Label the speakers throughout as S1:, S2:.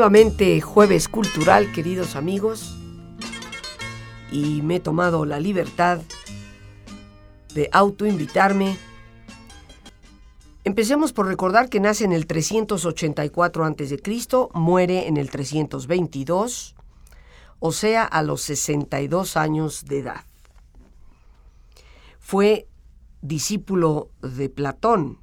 S1: Nuevamente jueves cultural, queridos amigos, y me he tomado la libertad de autoinvitarme. Empecemos por recordar que nace en el 384 a.C., muere en el 322, o sea, a los 62 años de edad. Fue discípulo de Platón,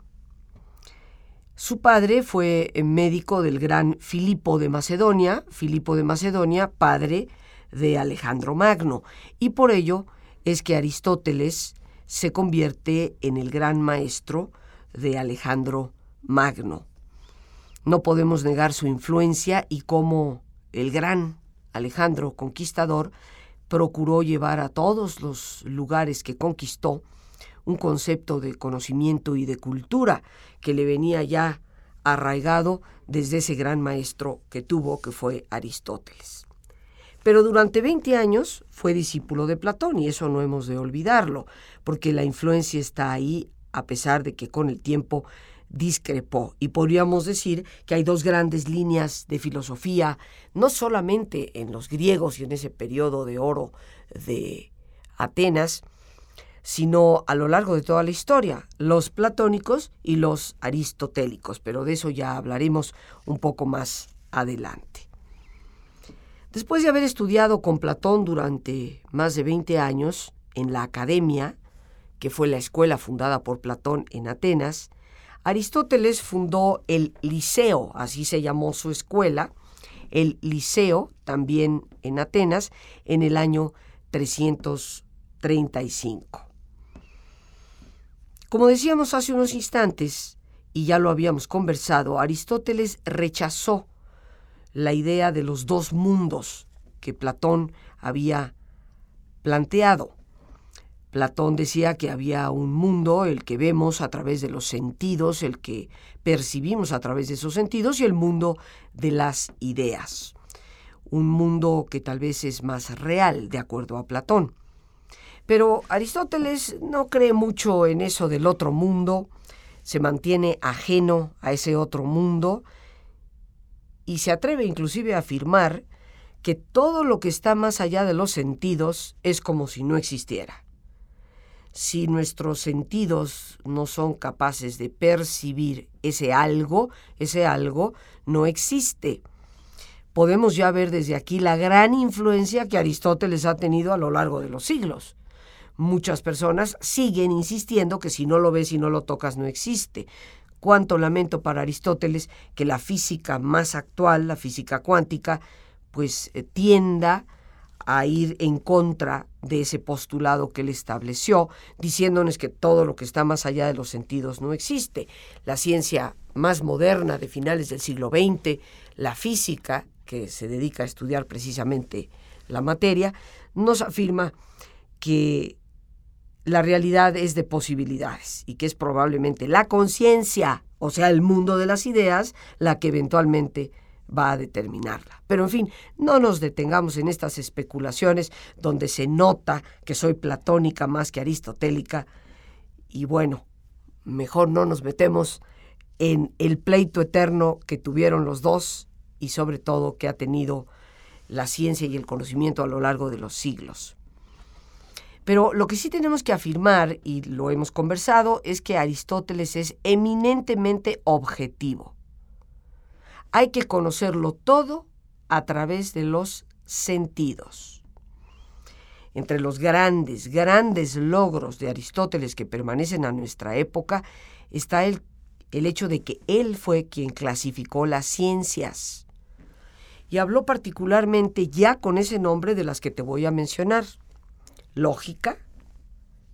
S1: su padre fue eh, médico del gran Filipo de Macedonia, Filipo de Macedonia, padre de Alejandro Magno, y por ello es que Aristóteles se convierte en el gran maestro de Alejandro Magno. No podemos negar su influencia y cómo el gran Alejandro Conquistador procuró llevar a todos los lugares que conquistó un concepto de conocimiento y de cultura que le venía ya arraigado desde ese gran maestro que tuvo, que fue Aristóteles. Pero durante 20 años fue discípulo de Platón y eso no hemos de olvidarlo, porque la influencia está ahí a pesar de que con el tiempo discrepó. Y podríamos decir que hay dos grandes líneas de filosofía, no solamente en los griegos y en ese periodo de oro de Atenas, sino a lo largo de toda la historia, los platónicos y los aristotélicos, pero de eso ya hablaremos un poco más adelante. Después de haber estudiado con Platón durante más de 20 años en la Academia, que fue la escuela fundada por Platón en Atenas, Aristóteles fundó el Liceo, así se llamó su escuela, el Liceo, también en Atenas, en el año 335. Como decíamos hace unos instantes, y ya lo habíamos conversado, Aristóteles rechazó la idea de los dos mundos que Platón había planteado. Platón decía que había un mundo, el que vemos a través de los sentidos, el que percibimos a través de esos sentidos, y el mundo de las ideas. Un mundo que tal vez es más real, de acuerdo a Platón. Pero Aristóteles no cree mucho en eso del otro mundo, se mantiene ajeno a ese otro mundo y se atreve inclusive a afirmar que todo lo que está más allá de los sentidos es como si no existiera. Si nuestros sentidos no son capaces de percibir ese algo, ese algo no existe. Podemos ya ver desde aquí la gran influencia que Aristóteles ha tenido a lo largo de los siglos muchas personas siguen insistiendo que si no lo ves y no lo tocas no existe. Cuánto lamento para Aristóteles que la física más actual, la física cuántica, pues eh, tienda a ir en contra de ese postulado que él estableció, diciéndonos que todo lo que está más allá de los sentidos no existe. La ciencia más moderna de finales del siglo XX, la física, que se dedica a estudiar precisamente la materia, nos afirma que la realidad es de posibilidades y que es probablemente la conciencia, o sea, el mundo de las ideas, la que eventualmente va a determinarla. Pero en fin, no nos detengamos en estas especulaciones donde se nota que soy platónica más que aristotélica y bueno, mejor no nos metemos en el pleito eterno que tuvieron los dos y sobre todo que ha tenido la ciencia y el conocimiento a lo largo de los siglos. Pero lo que sí tenemos que afirmar, y lo hemos conversado, es que Aristóteles es eminentemente objetivo. Hay que conocerlo todo a través de los sentidos. Entre los grandes, grandes logros de Aristóteles que permanecen a nuestra época está el, el hecho de que él fue quien clasificó las ciencias y habló particularmente ya con ese nombre de las que te voy a mencionar. Lógica,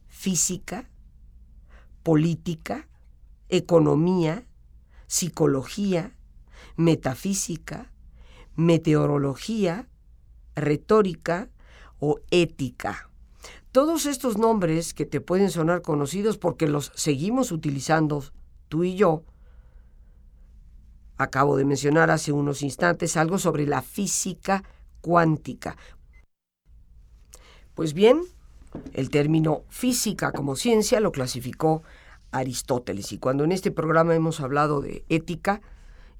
S1: física, política, economía, psicología, metafísica, meteorología, retórica o ética. Todos estos nombres que te pueden sonar conocidos porque los seguimos utilizando tú y yo, acabo de mencionar hace unos instantes algo sobre la física cuántica. Pues bien, el término física como ciencia lo clasificó Aristóteles y cuando en este programa hemos hablado de ética,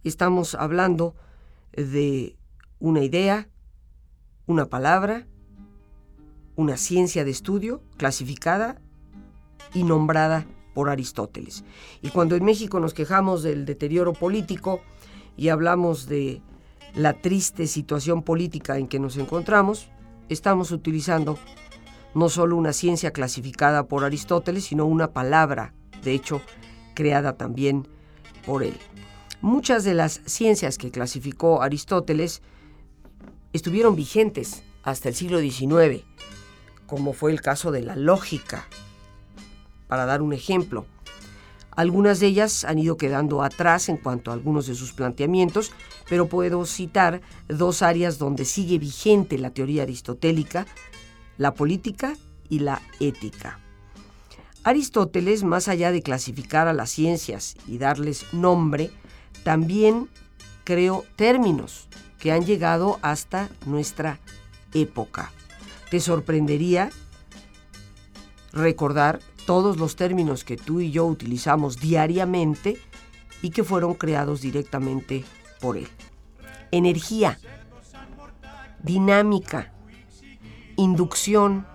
S1: estamos hablando de una idea, una palabra, una ciencia de estudio clasificada y nombrada por Aristóteles. Y cuando en México nos quejamos del deterioro político y hablamos de la triste situación política en que nos encontramos, estamos utilizando no solo una ciencia clasificada por Aristóteles, sino una palabra, de hecho, creada también por él. Muchas de las ciencias que clasificó Aristóteles estuvieron vigentes hasta el siglo XIX como fue el caso de la lógica, para dar un ejemplo. Algunas de ellas han ido quedando atrás en cuanto a algunos de sus planteamientos, pero puedo citar dos áreas donde sigue vigente la teoría aristotélica, la política y la ética. Aristóteles, más allá de clasificar a las ciencias y darles nombre, también creó términos que han llegado hasta nuestra época. Te sorprendería recordar todos los términos que tú y yo utilizamos diariamente y que fueron creados directamente por él. Energía, dinámica, inducción,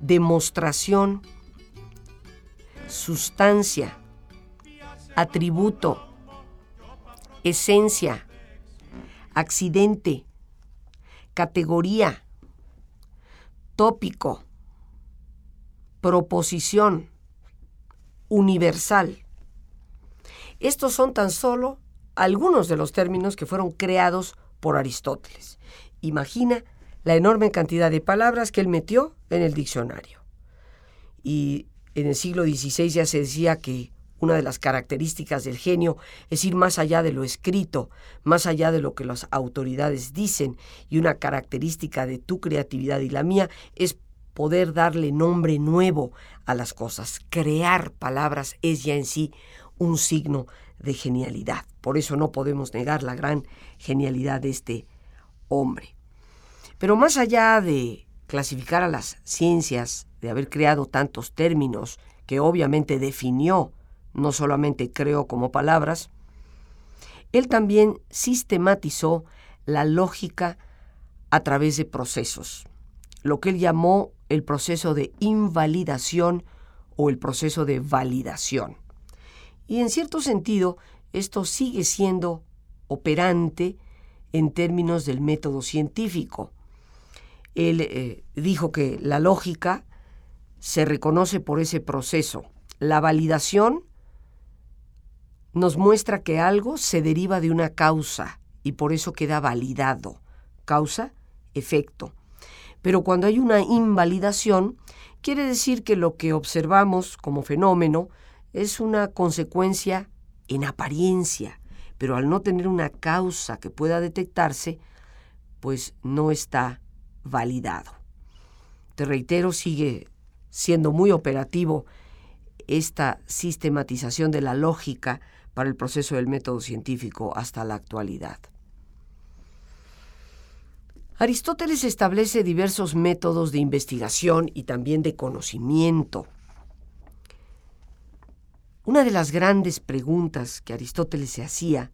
S1: demostración, sustancia, atributo, esencia, accidente, categoría, tópico, proposición, universal. Estos son tan solo algunos de los términos que fueron creados por Aristóteles. Imagina la enorme cantidad de palabras que él metió en el diccionario. Y en el siglo XVI ya se decía que una de las características del genio es ir más allá de lo escrito, más allá de lo que las autoridades dicen, y una característica de tu creatividad y la mía es poder darle nombre nuevo a las cosas. Crear palabras es ya en sí un signo de genialidad. Por eso no podemos negar la gran genialidad de este hombre. Pero más allá de clasificar a las ciencias, de haber creado tantos términos que obviamente definió no solamente creó como palabras, él también sistematizó la lógica a través de procesos, lo que él llamó el proceso de invalidación o el proceso de validación. Y en cierto sentido, esto sigue siendo operante en términos del método científico. Él eh, dijo que la lógica se reconoce por ese proceso. La validación nos muestra que algo se deriva de una causa y por eso queda validado. Causa, efecto. Pero cuando hay una invalidación, quiere decir que lo que observamos como fenómeno es una consecuencia en apariencia, pero al no tener una causa que pueda detectarse, pues no está validado. Te reitero, sigue siendo muy operativo esta sistematización de la lógica para el proceso del método científico hasta la actualidad. Aristóteles establece diversos métodos de investigación y también de conocimiento. Una de las grandes preguntas que Aristóteles se hacía,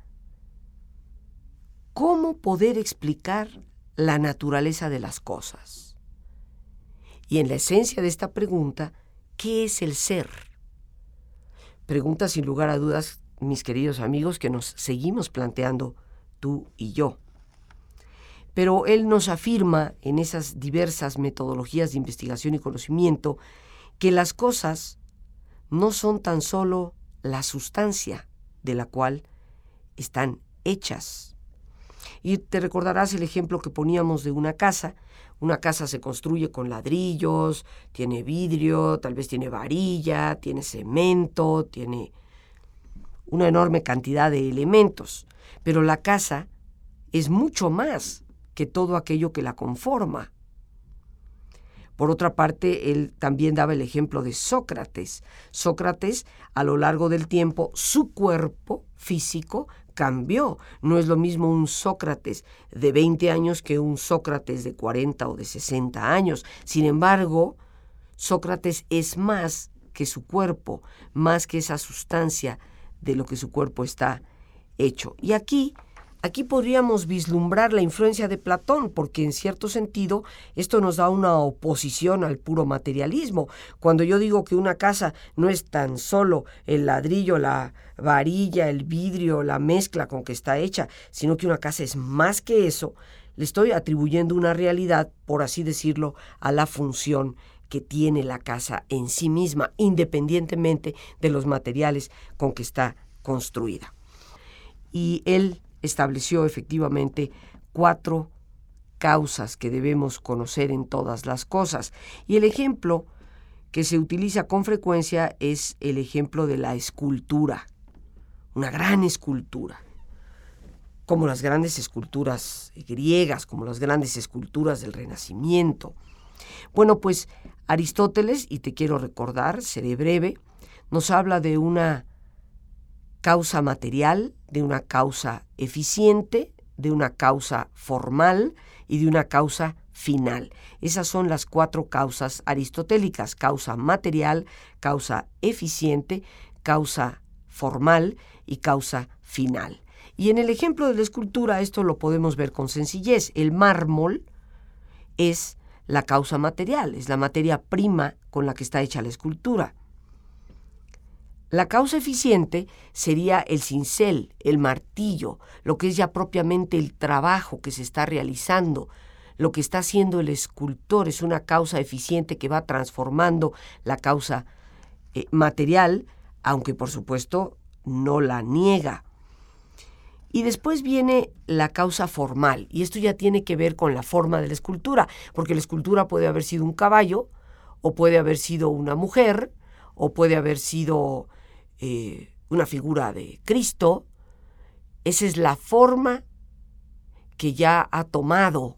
S1: ¿cómo poder explicar la naturaleza de las cosas? Y en la esencia de esta pregunta, ¿qué es el ser? Pregunta sin lugar a dudas mis queridos amigos, que nos seguimos planteando tú y yo. Pero él nos afirma en esas diversas metodologías de investigación y conocimiento que las cosas no son tan solo la sustancia de la cual están hechas. Y te recordarás el ejemplo que poníamos de una casa. Una casa se construye con ladrillos, tiene vidrio, tal vez tiene varilla, tiene cemento, tiene una enorme cantidad de elementos. Pero la casa es mucho más que todo aquello que la conforma. Por otra parte, él también daba el ejemplo de Sócrates. Sócrates, a lo largo del tiempo, su cuerpo físico cambió. No es lo mismo un Sócrates de 20 años que un Sócrates de 40 o de 60 años. Sin embargo, Sócrates es más que su cuerpo, más que esa sustancia de lo que su cuerpo está hecho. Y aquí Aquí podríamos vislumbrar la influencia de Platón, porque en cierto sentido esto nos da una oposición al puro materialismo. Cuando yo digo que una casa no es tan solo el ladrillo, la varilla, el vidrio, la mezcla con que está hecha, sino que una casa es más que eso, le estoy atribuyendo una realidad, por así decirlo, a la función que tiene la casa en sí misma, independientemente de los materiales con que está construida. Y él estableció efectivamente cuatro causas que debemos conocer en todas las cosas. Y el ejemplo que se utiliza con frecuencia es el ejemplo de la escultura, una gran escultura, como las grandes esculturas griegas, como las grandes esculturas del Renacimiento. Bueno, pues Aristóteles, y te quiero recordar, seré breve, nos habla de una causa material, de una causa eficiente, de una causa formal y de una causa final. Esas son las cuatro causas aristotélicas, causa material, causa eficiente, causa formal y causa final. Y en el ejemplo de la escultura esto lo podemos ver con sencillez. El mármol es la causa material, es la materia prima con la que está hecha la escultura. La causa eficiente sería el cincel, el martillo, lo que es ya propiamente el trabajo que se está realizando. Lo que está haciendo el escultor es una causa eficiente que va transformando la causa eh, material, aunque por supuesto no la niega. Y después viene la causa formal, y esto ya tiene que ver con la forma de la escultura, porque la escultura puede haber sido un caballo, o puede haber sido una mujer, o puede haber sido eh, una figura de Cristo, esa es la forma que ya ha tomado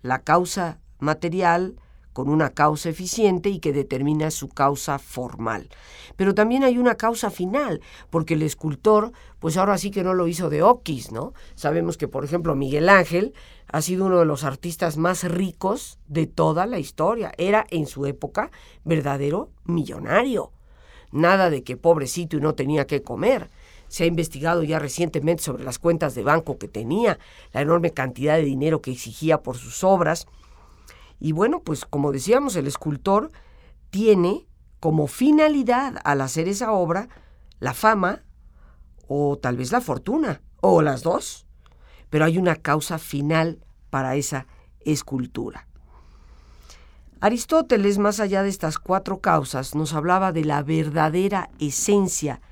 S1: la causa material con una causa eficiente y que determina su causa formal. Pero también hay una causa final, porque el escultor, pues ahora sí que no lo hizo de oquis, ¿no? Sabemos que, por ejemplo, Miguel Ángel ha sido uno de los artistas más ricos de toda la historia. Era en su época verdadero millonario. Nada de que pobrecito y no tenía que comer. Se ha investigado ya recientemente sobre las cuentas de banco que tenía, la enorme cantidad de dinero que exigía por sus obras. Y bueno, pues como decíamos, el escultor tiene como finalidad al hacer esa obra la fama o tal vez la fortuna, o las dos. Pero hay una causa final para esa escultura. Aristóteles, más allá de estas cuatro causas, nos hablaba de la verdadera esencia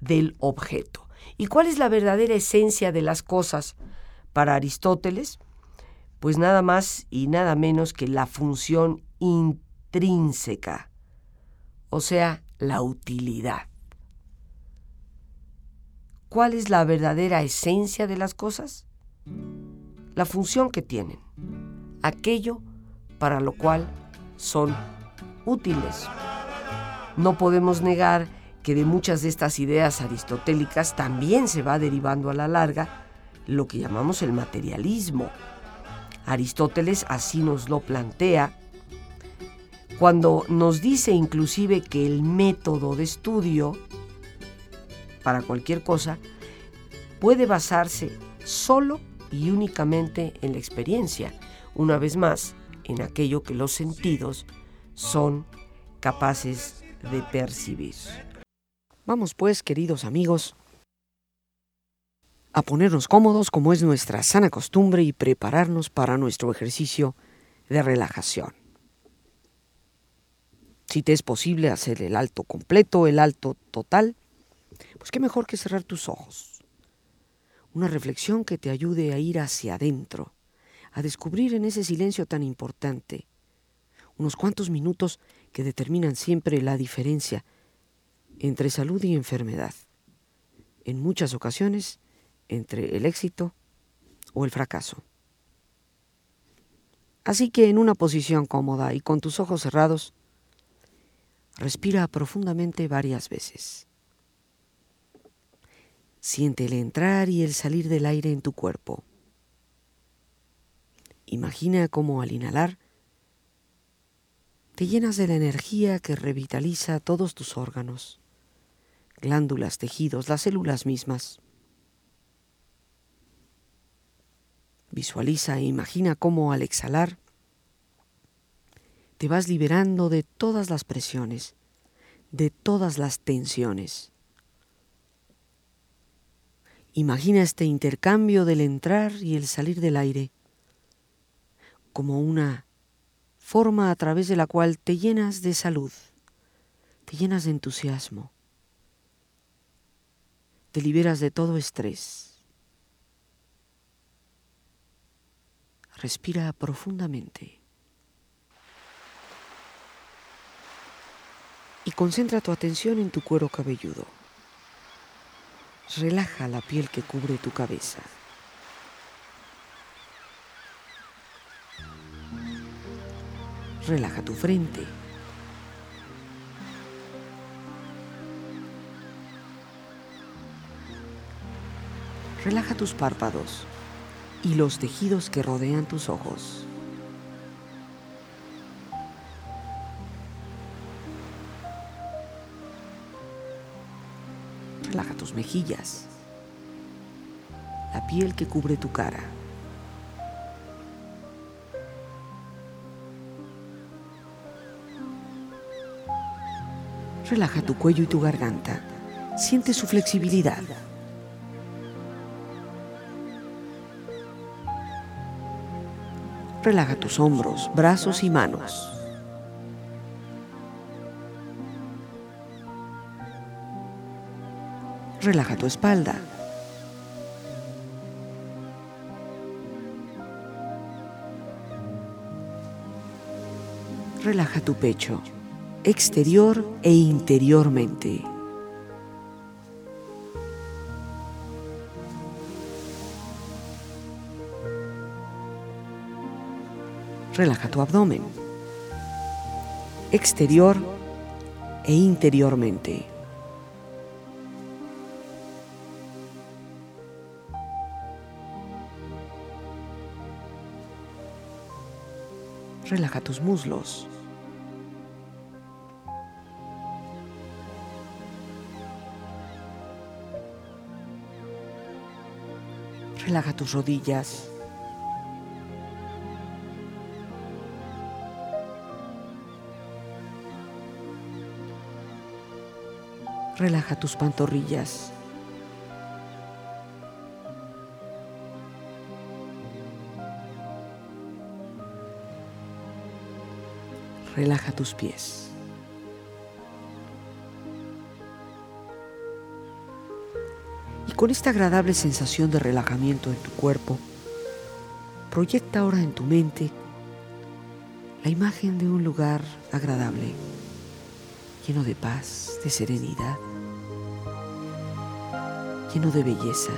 S1: del objeto. ¿Y cuál es la verdadera esencia de las cosas para Aristóteles? Pues nada más y nada menos que la función intrínseca, o sea, la utilidad. ¿Cuál es la verdadera esencia de las cosas? La función que tienen, aquello para lo cual son útiles. No podemos negar que de muchas de estas ideas aristotélicas también se va derivando a la larga lo que llamamos el materialismo. Aristóteles así nos lo plantea cuando nos dice inclusive que el método de estudio para cualquier cosa puede basarse solo y únicamente en la experiencia. Una vez más, en aquello que los sentidos son capaces de percibir. Vamos pues, queridos amigos, a ponernos cómodos como es nuestra sana costumbre y prepararnos para nuestro ejercicio de relajación. Si te es posible hacer el alto completo, el alto total, pues qué mejor que cerrar tus ojos. una reflexión que te ayude a ir hacia adentro, a descubrir en ese silencio tan importante unos cuantos minutos que determinan siempre la diferencia entre salud y enfermedad. En muchas ocasiones, entre el éxito o el fracaso. Así que en una posición cómoda y con tus ojos cerrados, respira profundamente varias veces. Siente el entrar y el salir del aire en tu cuerpo. Imagina cómo al inhalar te llenas de la energía que revitaliza todos tus órganos, glándulas, tejidos, las células mismas. Visualiza e imagina cómo al exhalar te vas liberando de todas las presiones, de todas las tensiones. Imagina este intercambio del entrar y el salir del aire como una forma a través de la cual te llenas de salud, te llenas de entusiasmo, te liberas de todo estrés. Respira profundamente. y concentra tu atención en tu cuero cabelludo. Relaja la piel que cubre tu cabeza. Relaja tu frente. Relaja tus párpados y los tejidos que rodean tus ojos. Relaja tus mejillas, la piel que cubre tu cara. Relaja tu cuello y tu garganta. Siente su flexibilidad. Relaja tus hombros, brazos y manos. Relaja tu espalda. Relaja tu pecho, exterior e interiormente. Relaja tu abdomen, exterior e interiormente. Relaja tus muslos. Relaja tus rodillas. Relaja tus pantorrillas. relaja tus pies. Y con esta agradable sensación de relajamiento en tu cuerpo, proyecta ahora en tu mente la imagen de un lugar agradable, lleno de paz, de serenidad, lleno de belleza.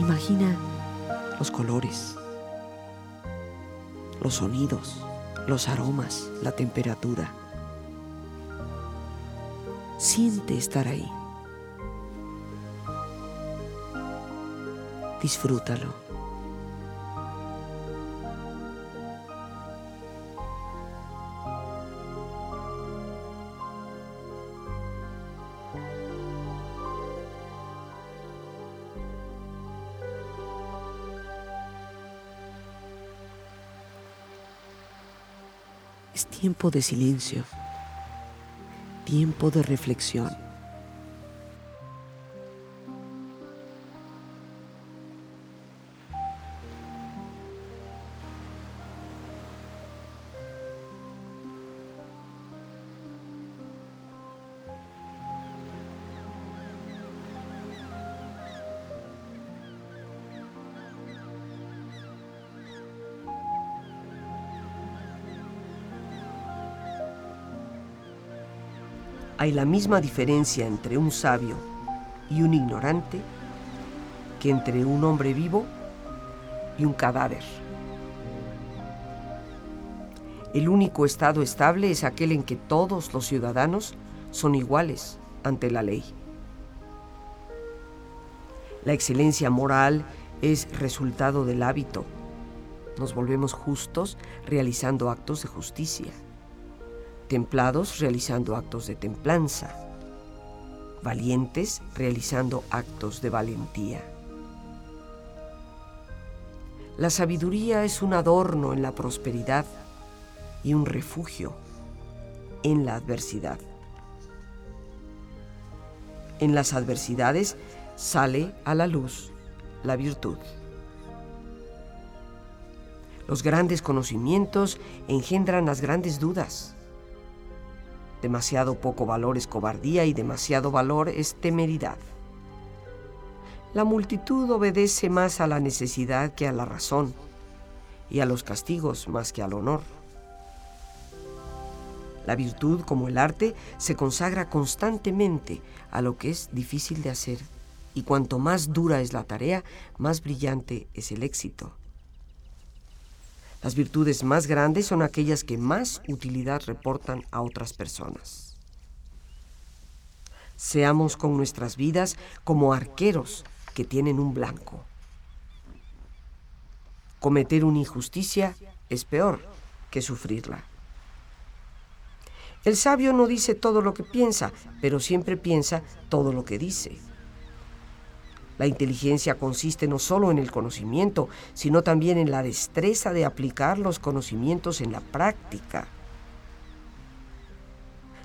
S1: Imagina los colores, los sonidos, los aromas, la temperatura. Siente estar ahí. Disfrútalo. De silencio, tiempo de reflexión. Hay la misma diferencia entre un sabio y un ignorante que entre un hombre vivo y un cadáver. El único estado estable es aquel en que todos los ciudadanos son iguales ante la ley. La excelencia moral es resultado del hábito. Nos volvemos justos realizando actos de justicia, templados realizando actos de templanza, valientes realizando actos de valentía. La sabiduría es un adorno en la prosperidad y un refugio en la adversidad. En las adversidades sale a la luz la virtud. Los grandes conocimientos engendran las grandes dudas. Demasiado poco valor es cobardía y demasiado valor es temeridad. La multitud obedece más a la necesidad que a la razón y a los castigos más que al honor. La virtud, como el arte, se consagra constantemente a lo que es difícil de hacer y cuanto más dura es la tarea, más brillante es el éxito. Las virtudes más grandes son aquellas que más utilidad reportan a otras personas. Seamos con nuestras vidas como arqueros que tienen un blanco. Cometer una injusticia es peor que sufrirla. El sabio no dice todo lo que piensa, pero siempre piensa todo lo que dice. La inteligencia consiste no solo en el conocimiento, sino también en la destreza de aplicar los conocimientos en la práctica.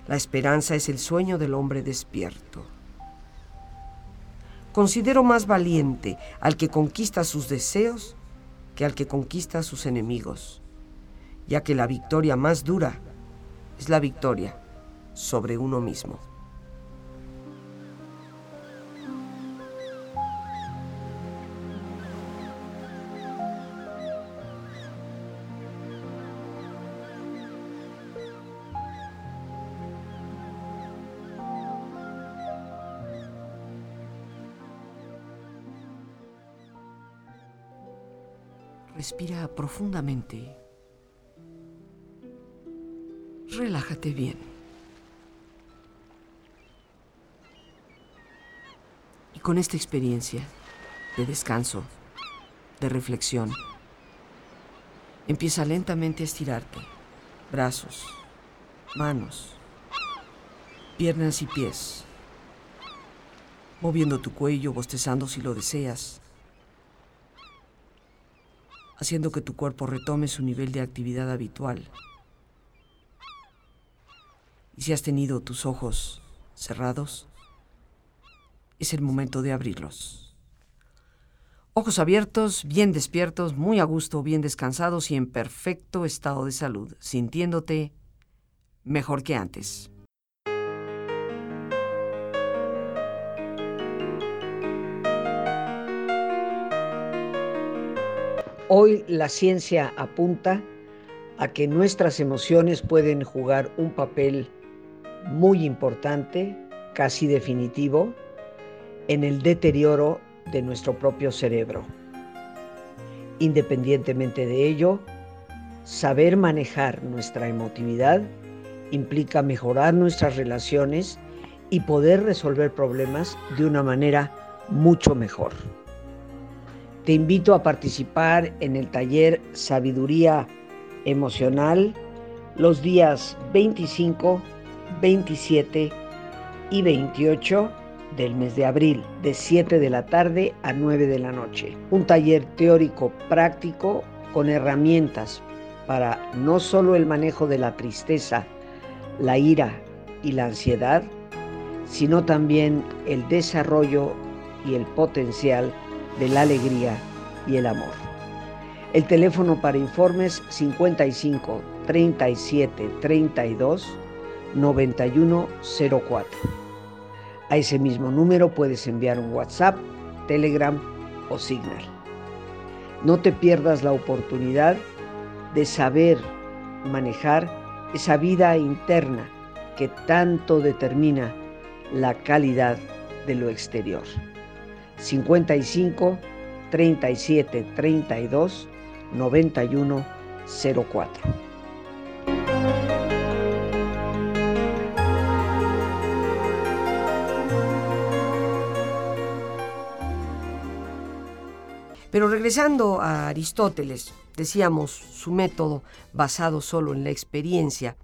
S1: La esperanza es el sueño del hombre despierto. Considero más valiente al que conquista sus deseos que al que conquista sus enemigos, ya que la victoria más dura es la victoria sobre uno mismo. Respira profundamente. Relájate bien. Y con esta experiencia de descanso, de reflexión, empieza lentamente a estirarte. Brazos, manos, piernas y pies. Moviendo tu cuello, bostezando si lo deseas haciendo que tu cuerpo retome su nivel de actividad habitual. Y si has tenido tus ojos cerrados, es el momento de abrirlos. Ojos abiertos, bien despiertos, muy a gusto, bien descansados y en perfecto estado de salud, sintiéndote mejor que antes.
S2: Hoy la ciencia apunta a que nuestras emociones pueden jugar un papel muy importante, casi definitivo, en el deterioro de nuestro propio cerebro. Independientemente de ello, saber manejar nuestra emotividad implica mejorar nuestras relaciones y poder resolver problemas de una manera mucho mejor. Te invito a participar en el taller Sabiduría Emocional los días 25, 27 y 28 del mes de abril, de 7 de la tarde a 9 de la noche. Un taller teórico práctico con herramientas para no solo el manejo de la tristeza, la ira y la ansiedad, sino también el desarrollo y el potencial de la alegría y el amor. El teléfono para informes 55 37 32 91 04. A ese mismo número puedes enviar un WhatsApp, Telegram o Signal. No te pierdas la oportunidad de saber manejar esa vida interna que tanto determina la calidad de lo exterior. 55 37 32 91 04.
S1: Pero regresando a Aristóteles, decíamos su método basado solo en la experiencia,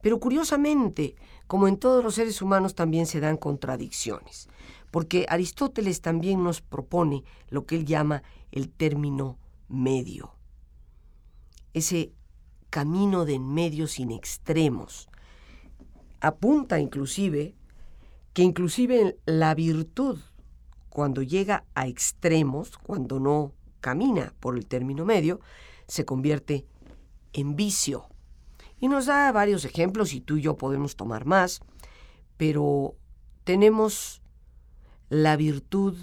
S1: pero curiosamente, como en todos los seres humanos también se dan contradicciones, porque Aristóteles también nos propone lo que él llama el término medio, ese camino de en medio sin extremos. Apunta inclusive que inclusive la virtud cuando llega a extremos, cuando no camina por el término medio, se convierte en vicio. Y nos da varios ejemplos y tú y yo podemos tomar más, pero tenemos la virtud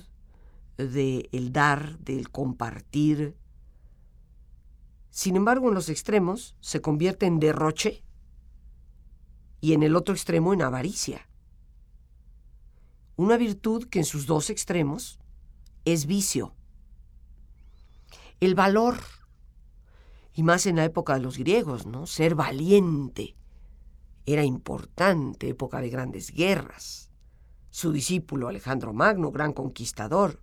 S1: del el dar, del compartir. Sin embargo, en los extremos se convierte en derroche y en el otro extremo en avaricia una virtud que en sus dos extremos es vicio. El valor, y más en la época de los griegos, ¿no? Ser valiente era importante, época de grandes guerras. Su discípulo Alejandro Magno, gran conquistador.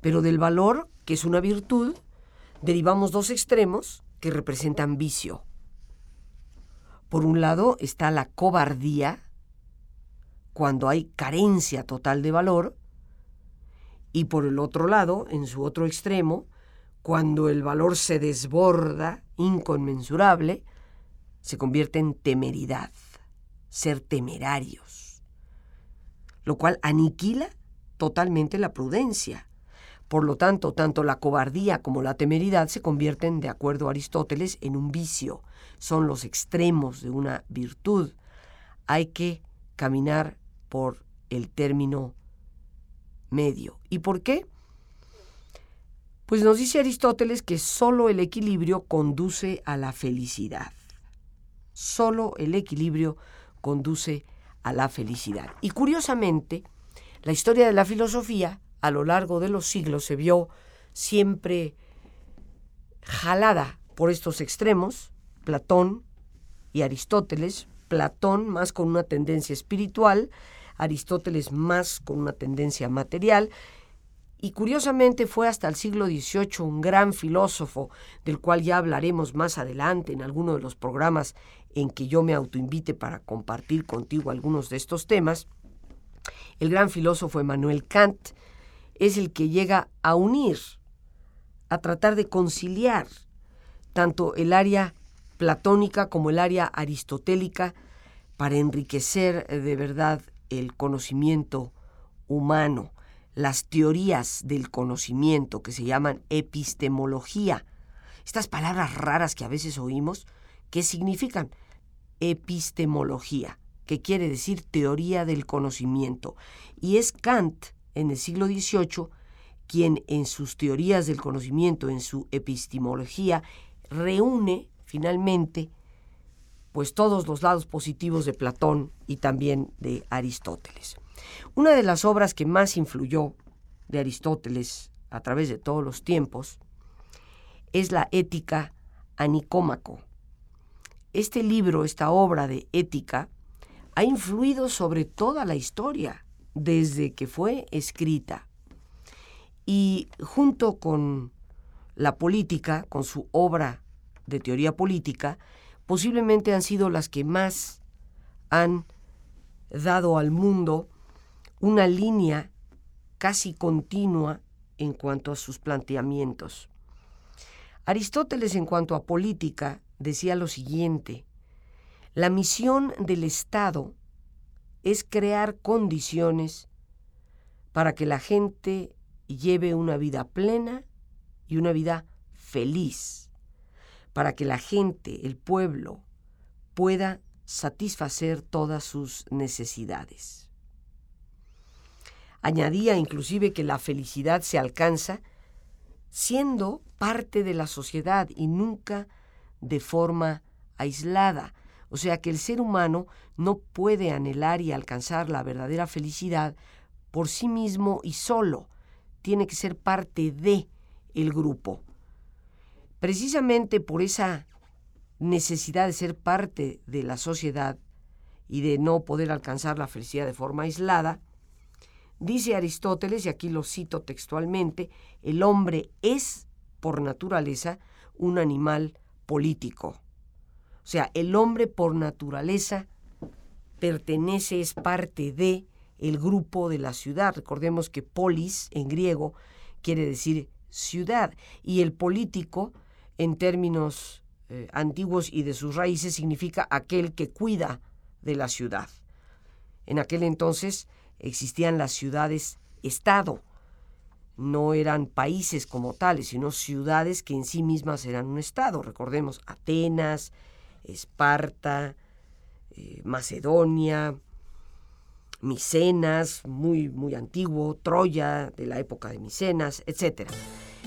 S1: Pero del valor, que es una virtud, derivamos dos extremos que representan vicio. Por un lado está la cobardía, cuando hay carencia total de valor, y por el otro lado, en su otro extremo, cuando el valor se desborda, inconmensurable, se convierte en temeridad, ser temerarios, lo cual aniquila totalmente la prudencia. Por lo tanto, tanto la cobardía como la temeridad se convierten, de acuerdo a Aristóteles, en un vicio. Son los extremos de una virtud. Hay que caminar por el término medio. ¿Y por qué? Pues nos dice Aristóteles que solo el equilibrio conduce a la felicidad. Solo el equilibrio conduce a la felicidad. Y curiosamente, la historia de la filosofía a lo largo de los siglos se vio siempre jalada por estos extremos, Platón y Aristóteles, Platón más con una tendencia espiritual, Aristóteles más con una tendencia material, y curiosamente fue hasta el siglo XVIII un gran filósofo, del cual ya hablaremos más adelante en alguno de los programas en que yo me autoinvite para compartir contigo algunos de estos temas. El gran filósofo Emmanuel Kant es el que llega a unir, a tratar de conciliar tanto el área platónica como el área aristotélica para enriquecer de verdad el conocimiento humano, las teorías del conocimiento que se llaman epistemología. Estas palabras raras que a veces oímos, ¿qué significan? Epistemología, que quiere decir teoría del conocimiento. Y es Kant, en el siglo XVIII, quien en sus teorías del conocimiento, en su epistemología, reúne finalmente pues todos los lados positivos de Platón y también de Aristóteles. Una de las obras que más influyó de Aristóteles a través de todos los tiempos es la Ética a Nicómaco. Este libro, esta obra de ética, ha influido sobre toda la historia desde que fue escrita. Y junto con la política, con su obra de teoría política, posiblemente han sido las que más han dado al mundo una línea casi continua en cuanto a sus planteamientos. Aristóteles en cuanto a política decía lo siguiente, la misión del Estado es crear condiciones para que la gente lleve una vida plena y una vida feliz para que la gente, el pueblo, pueda satisfacer todas sus necesidades. Añadía inclusive que la felicidad se alcanza siendo parte de la sociedad y nunca de forma aislada. O sea que el ser humano no puede anhelar y alcanzar la verdadera felicidad por sí mismo y solo. Tiene que ser parte de el grupo. Precisamente por esa necesidad de ser parte de la sociedad y de no poder alcanzar la felicidad de forma aislada, dice Aristóteles, y aquí lo cito textualmente, el hombre es, por naturaleza, un animal político. O sea, el hombre por naturaleza pertenece, es parte de el grupo de la ciudad. Recordemos que polis en griego quiere decir ciudad y el político en términos eh, antiguos y de sus raíces significa aquel que cuida de la ciudad. En aquel entonces existían las ciudades-estado. No eran países como tales, sino ciudades que en sí mismas eran un estado. Recordemos Atenas, Esparta, eh, Macedonia, Micenas, muy, muy antiguo, Troya, de la época de Micenas, etc.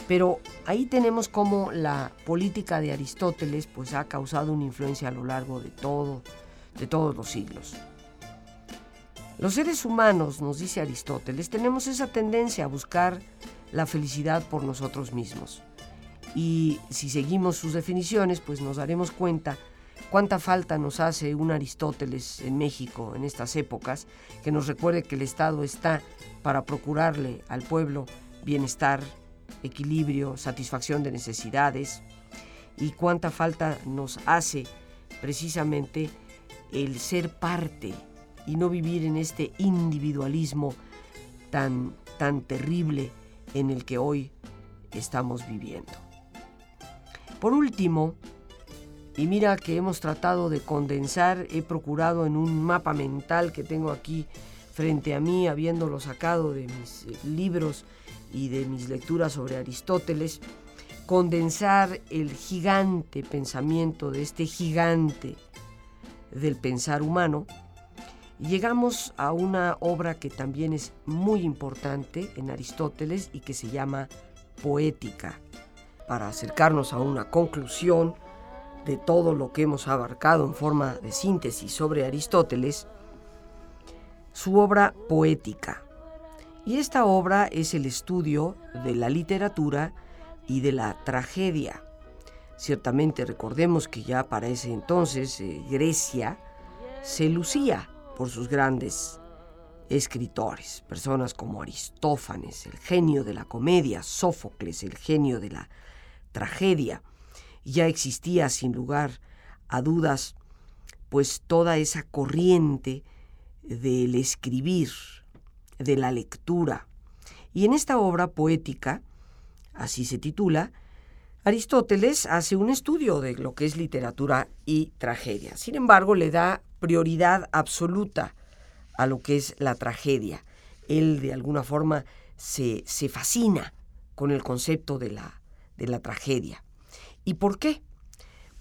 S1: Pero ahí tenemos cómo la política de Aristóteles pues, ha causado una influencia a lo largo de, todo, de todos los siglos. Los seres humanos, nos dice Aristóteles, tenemos esa tendencia a buscar la felicidad por nosotros mismos. Y si seguimos sus definiciones, pues nos daremos cuenta cuánta falta nos hace un Aristóteles en México en estas épocas, que nos recuerde que el Estado está para procurarle al pueblo bienestar, equilibrio, satisfacción de necesidades, y cuánta falta nos hace precisamente el ser parte y no vivir en este individualismo tan, tan terrible en el que hoy estamos viviendo. Por último, y mira que hemos tratado de condensar, he procurado en un mapa mental que tengo aquí frente a mí, habiéndolo sacado de mis eh, libros y de mis lecturas sobre Aristóteles, condensar el gigante pensamiento de este gigante del pensar humano llegamos a una obra que también es muy importante en Aristóteles y que se llama Poética. Para acercarnos a una conclusión de todo lo que hemos abarcado en forma de síntesis sobre Aristóteles, su obra Poética. Y esta obra es el estudio de la literatura y de la tragedia. Ciertamente recordemos que ya para ese entonces eh, Grecia se lucía por sus grandes escritores, personas como Aristófanes, el genio de la comedia, Sófocles, el genio de la tragedia. Ya existía sin lugar a dudas pues toda esa corriente del escribir, de la lectura. Y en esta obra poética, así se titula, Aristóteles hace un estudio de lo que es literatura y tragedia. Sin embargo, le da prioridad absoluta a lo que es la tragedia. Él de alguna forma se, se fascina con el concepto de la, de la tragedia. ¿Y por qué?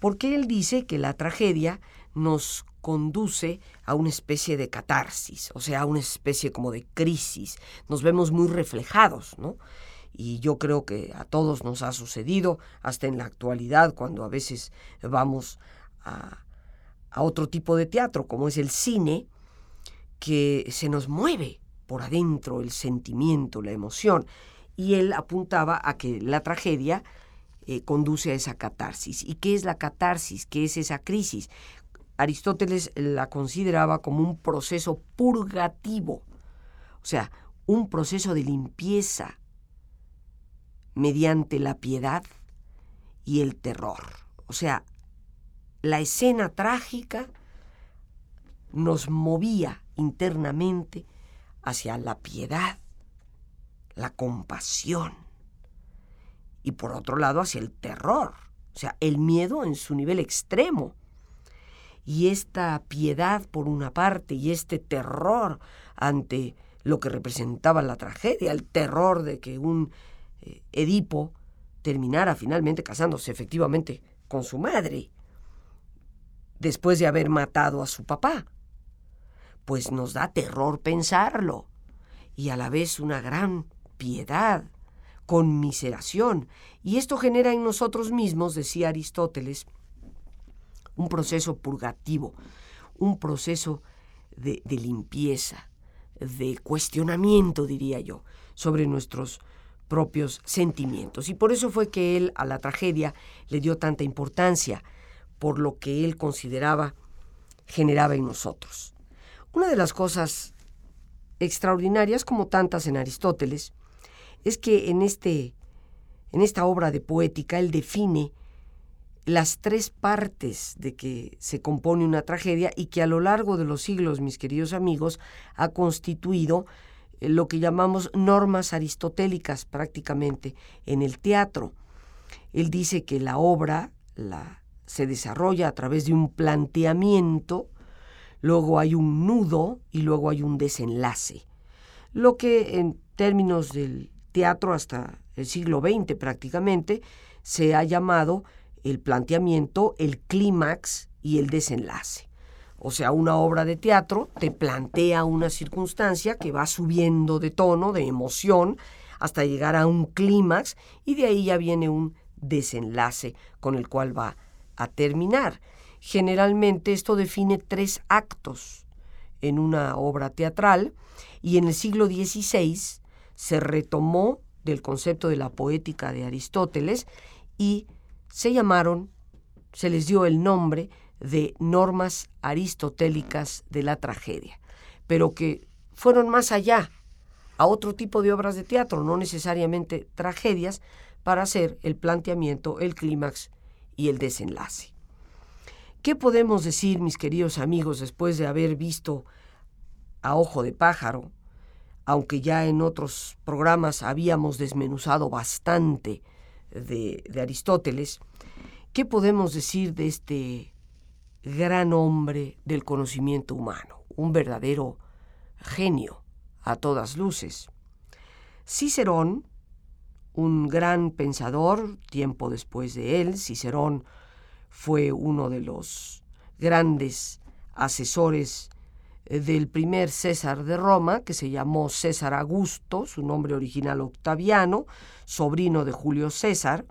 S1: Porque él dice que la tragedia nos conduce a una especie de catarsis, o sea, a una especie como de crisis. Nos vemos muy reflejados, ¿no? Y yo creo que a todos nos ha sucedido, hasta en la actualidad, cuando a veces vamos a, a otro tipo de teatro, como es el cine, que se nos mueve por adentro el sentimiento, la emoción. Y él apuntaba a que la tragedia eh, conduce a esa catarsis. ¿Y qué es la catarsis? ¿Qué es esa crisis? Aristóteles la consideraba como un proceso purgativo, o sea, un proceso de limpieza mediante la piedad y el terror. O sea, la escena trágica nos movía internamente hacia la piedad, la compasión y por otro lado hacia el terror, o sea, el miedo en su nivel extremo. Y esta piedad por una parte y este terror ante lo que representaba la tragedia, el terror de que un eh, Edipo terminara finalmente casándose efectivamente con su madre después de haber matado a su papá. Pues nos da terror pensarlo y a la vez una gran piedad, conmiseración. Y esto genera en nosotros mismos, decía Aristóteles, un proceso purgativo, un proceso de, limpieza, de cuestionamiento, diría yo, sobre nuestros propios sentimientos. Y por eso fue que él a la tragedia le dio tanta importancia, por lo que él consideraba generaba en nosotros. Una de las cosas extraordinarias, como tantas en Aristóteles, es que en, este, en esta obra de poética él define las tres partes de que se compone una tragedia y que a lo largo de los siglos, mis queridos amigos, ha constituido eh, lo que llamamos normas aristotélicas prácticamente en el teatro. Él dice que la obra la, se desarrolla a través de un planteamiento, luego hay un nudo y luego hay un desenlace. Lo que en términos del teatro hasta el siglo XX prácticamente se ha llamado el planteamiento, el clímax y el desenlace. O sea, una obra de teatro te plantea una circunstancia que va subiendo de tono, de emoción, hasta llegar a un clímax y de ahí ya viene un desenlace con el cual va a terminar. Generalmente esto define tres actos en una obra teatral y en el siglo XVI se retomó del concepto de la poética de Aristóteles y se llamaron, se les dio el nombre de normas aristotélicas de la tragedia, pero que fueron más allá a otro tipo de obras de teatro, no necesariamente tragedias, para hacer el planteamiento, el clímax y el desenlace. ¿Qué podemos decir, mis queridos amigos, después de haber visto a ojo de pájaro, aunque ya en otros programas habíamos desmenuzado bastante de, Aristóteles, ¿qué podemos decir de este gran hombre del conocimiento humano? Un verdadero genio a todas luces. Cicerón, un gran pensador, tiempo después de él, Cicerón fue uno de los grandes asesores del primer César de Roma, que se llamó César Augusto, su nombre original Octaviano, sobrino de Julio César,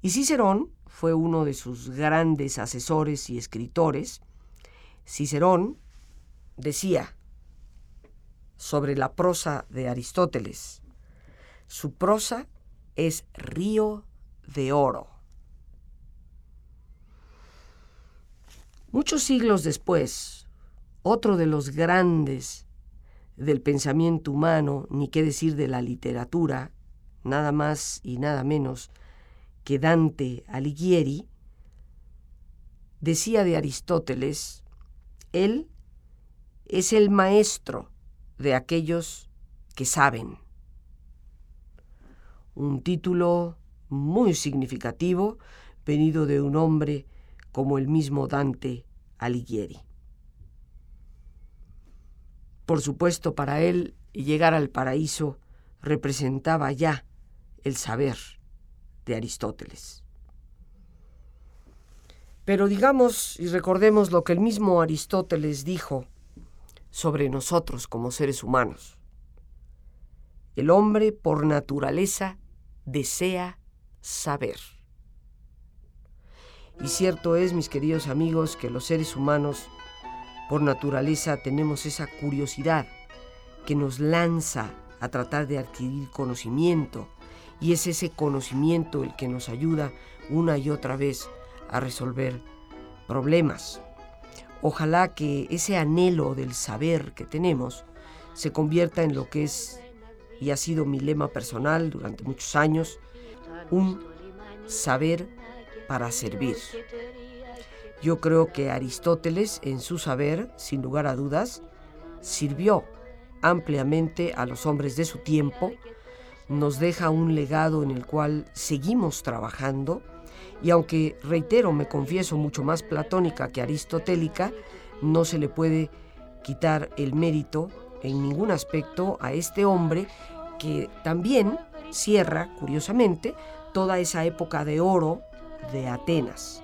S1: y Cicerón fue uno de sus grandes asesores y escritores. Cicerón decía sobre la prosa de Aristóteles, su prosa es río de oro. Muchos siglos después, otro de los grandes del pensamiento humano, ni qué decir de la literatura, nada más y nada menos que Dante Alighieri, decía de Aristóteles, él es el maestro de aquellos que saben. Un título muy significativo venido de un hombre como el mismo Dante Alighieri. Por supuesto, para él llegar al paraíso representaba ya el saber de Aristóteles. Pero digamos y recordemos lo que el mismo Aristóteles dijo sobre nosotros como seres humanos. El hombre por naturaleza desea saber. Y cierto es, mis queridos amigos, que los seres humanos por naturaleza tenemos esa curiosidad que nos lanza a tratar de adquirir conocimiento y es ese conocimiento el que nos ayuda una y otra vez a resolver problemas. Ojalá que ese anhelo del saber que tenemos se convierta en lo que es y ha sido mi lema personal durante muchos años, un saber para servir. Yo creo que Aristóteles, en su saber, sin lugar a dudas, sirvió ampliamente a los hombres de su tiempo, nos deja un legado en el cual seguimos trabajando, y aunque, reitero, me confieso mucho más platónica que aristotélica, no se le puede quitar el mérito en ningún aspecto a este hombre que también cierra, curiosamente, toda esa época de oro de Atenas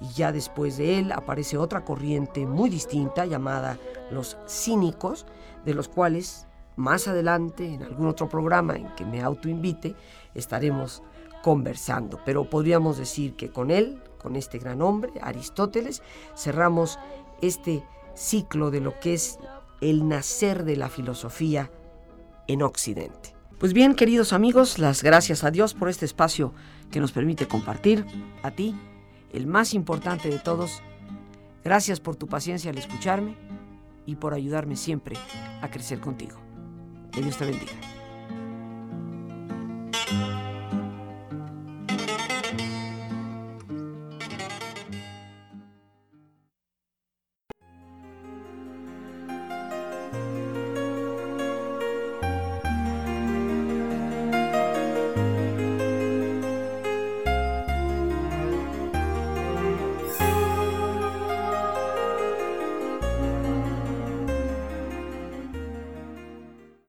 S1: y ya después de él aparece otra corriente muy distinta llamada los cínicos, de los cuales más adelante en algún otro programa en que me autoinvite estaremos conversando. Pero podríamos decir que con él, con este gran hombre, Aristóteles, cerramos este ciclo de lo que es el nacer de la filosofía en Occidente. Pues bien, queridos amigos, las gracias a Dios por este espacio que nos permite compartir. A ti, el más importante de todos, gracias por tu paciencia al escucharme y por ayudarme siempre a crecer contigo. Que Dios te bendiga.